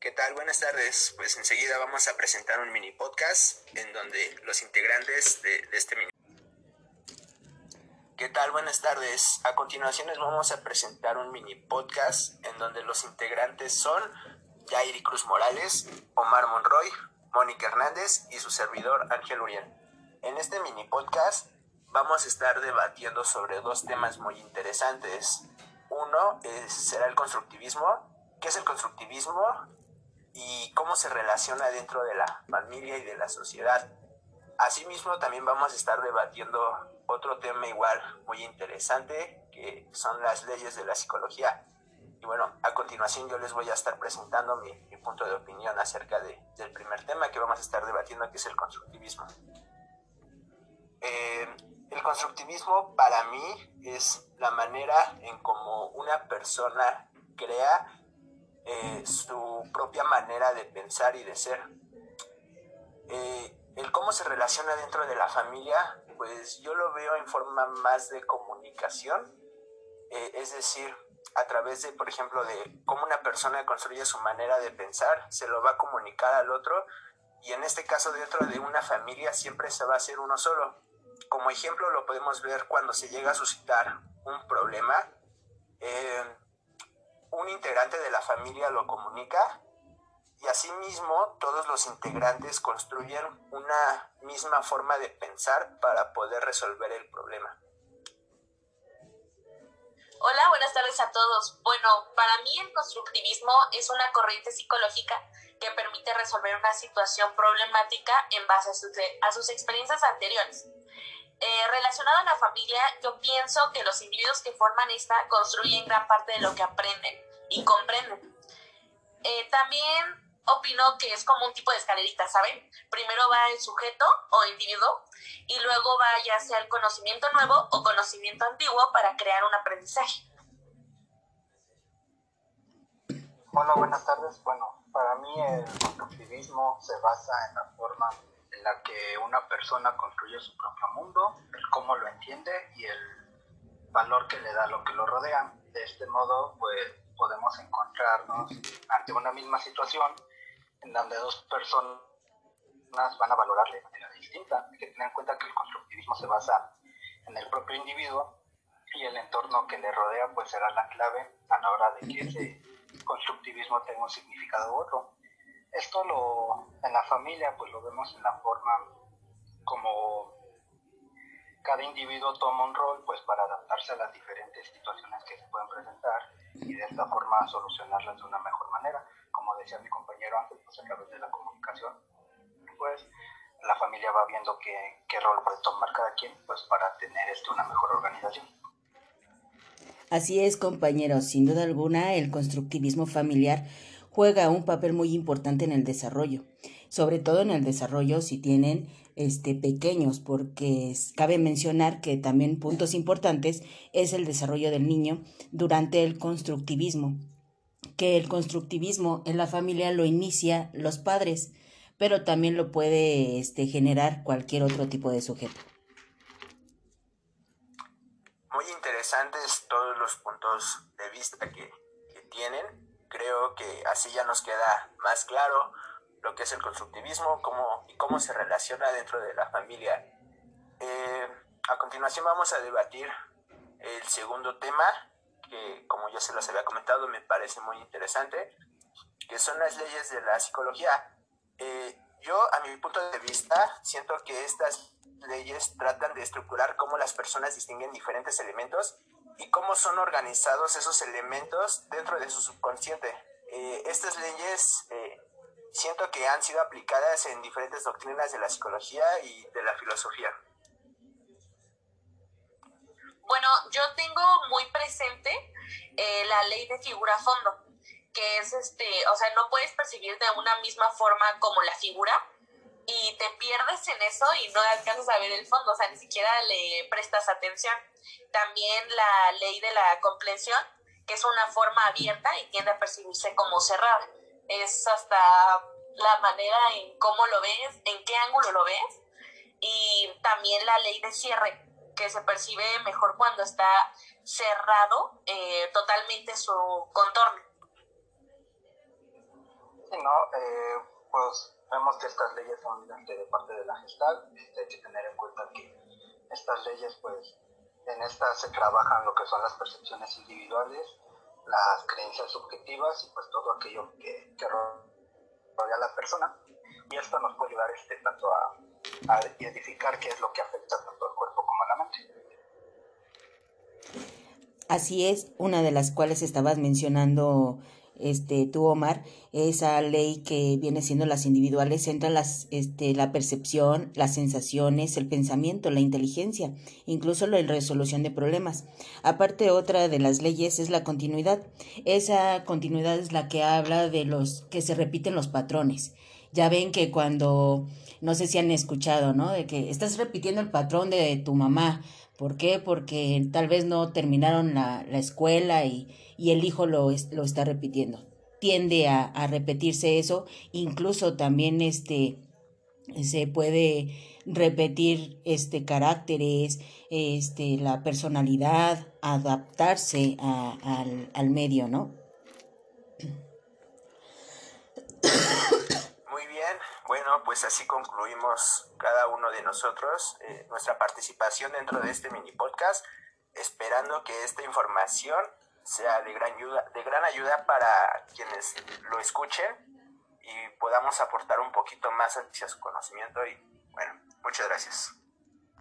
¿Qué tal? Buenas tardes. Pues enseguida vamos a presentar un mini podcast en donde los integrantes de, este mini... ¿Qué tal? Buenas tardes. A continuación les vamos a presentar un mini podcast en donde los integrantes son Jairi Cruz Morales, Omar Monroy, Mónica Hernández y su servidor Ángel Uriel. En este mini podcast vamos a estar debatiendo sobre dos temas muy interesantes. Uno será el constructivismo. ¿Qué es el constructivismo? Y cómo se relaciona dentro de la familia y de la sociedad. Asimismo, también vamos a estar debatiendo otro tema igual muy interesante, que son las leyes de la psicología. Y bueno, a continuación yo les voy a estar presentando mi, punto de opinión acerca de, del primer tema que vamos a estar debatiendo, que es el constructivismo. Eh, el constructivismo para mí es la manera en cómo una persona crea eh, su propia manera de pensar y de ser. Eh, el cómo se relaciona dentro de la familia, pues yo lo veo en forma más de comunicación, eh, es decir, a través de, por ejemplo, de cómo una persona construye su manera de pensar, se lo va a comunicar al otro y en este caso dentro de una familia siempre se va a hacer uno solo. Como ejemplo lo podemos ver cuando se llega a suscitar un problema. Eh, integrante de la familia lo comunica y asimismo todos los integrantes construyen una misma forma de pensar para poder resolver el problema. Hola, buenas tardes a todos. Bueno, para mí el constructivismo es una corriente psicológica que permite resolver una situación problemática en base a sus, experiencias anteriores. Eh, relacionado a la familia, yo pienso que los individuos que forman esta construyen gran parte de lo que aprenden y comprenden. Eh, también opino que es como un tipo de escalerita, ¿saben? Primero va el sujeto o individuo y luego va ya sea el conocimiento nuevo o conocimiento antiguo para crear un aprendizaje. Hola, buenas tardes. Bueno, para mí el constructivismo se basa en la forma en la que una persona construye su propio mundo, el cómo lo entiende y el valor que le da a lo que lo rodea. De este modo, pues podemos encontrarnos ante una misma situación en donde dos personas van a valorarle de manera distinta. Hay que tener en cuenta que el constructivismo se basa en el propio individuo y el entorno que le rodea pues será la clave a la hora de que ese constructivismo tenga un significado u otro. Esto lo, en la familia pues lo vemos en la forma como cada individuo toma un rol pues para adaptarse a las diferentes situaciones que se pueden presentar y de esta forma solucionarlas de una mejor manera. Como decía mi compañero antes, pues a través de la comunicación, pues la familia va viendo qué, qué rol puede tomar cada quien pues para tener esto una mejor organización. Así es, compañeros, sin duda alguna el constructivismo familiar juega un papel muy importante en el desarrollo, sobre todo en el desarrollo si tienen este, pequeños, porque cabe mencionar que también puntos importantes es el desarrollo del niño durante el constructivismo, que el constructivismo en la familia lo inicia los padres, pero también lo puede este, generar cualquier otro tipo de sujeto. Muy interesantes todos los puntos de vista que, que tienen. Creo que así ya nos queda más claro lo que es el constructivismo cómo, y cómo se relaciona dentro de la familia. Eh, a continuación vamos a debatir el segundo tema, que como ya se los había comentado me parece muy interesante, que son las leyes de la psicología. Eh, yo, a mi punto de vista, siento que estas leyes tratan de estructurar cómo las personas distinguen diferentes elementos y cómo son organizados esos elementos dentro de su subconsciente. Eh, estas leyes siento que han sido aplicadas en diferentes doctrinas de la psicología y de la filosofía. Bueno, yo tengo muy presente eh, la ley de figura fondo, que es este, o sea, no puedes percibir de una misma forma como la figura y te pierdes en eso y no alcanzas a ver el fondo, o sea, ni siquiera le prestas atención. También la ley de la comprensión, que es una forma abierta y tiende a percibirse como cerrada es hasta la manera en cómo lo ves, en qué ángulo lo ves, y también la ley de cierre, que se percibe mejor cuando está cerrado eh, totalmente su contorno. no, eh, pues vemos que estas leyes son de parte de la gestal, este, hay que tener en cuenta que estas leyes, pues, en estas se trabajan lo que son las percepciones individuales, las creencias subjetivas y pues todo aquello que, rodea a la persona. Y esto nos puede ayudar este, tanto a, a identificar qué es lo que afecta tanto al cuerpo como a la mente. Así es, una de las cuales estabas mencionando este tú Omar, esa ley que viene siendo las individuales entra las este la percepción, las sensaciones, el pensamiento, la inteligencia, incluso la resolución de problemas. Aparte otra de las leyes es la continuidad. Esa continuidad es la que habla de los que se repiten los patrones. Ya ven que cuando no sé si han escuchado, ¿no? De que estás repitiendo el patrón de tu mamá. ¿Por qué? Porque tal vez no terminaron la, la escuela y, y, el hijo lo, lo está repitiendo. Tiende a, a, repetirse eso. Incluso también este se puede repetir este caracteres, este la personalidad, adaptarse al, al medio, ¿no? Pues así concluimos cada uno de nosotros eh, nuestra participación dentro de este mini podcast, esperando que esta información sea de gran ayuda, de gran ayuda para quienes lo escuchen y podamos aportar un poquito más hacia su conocimiento y bueno, muchas gracias.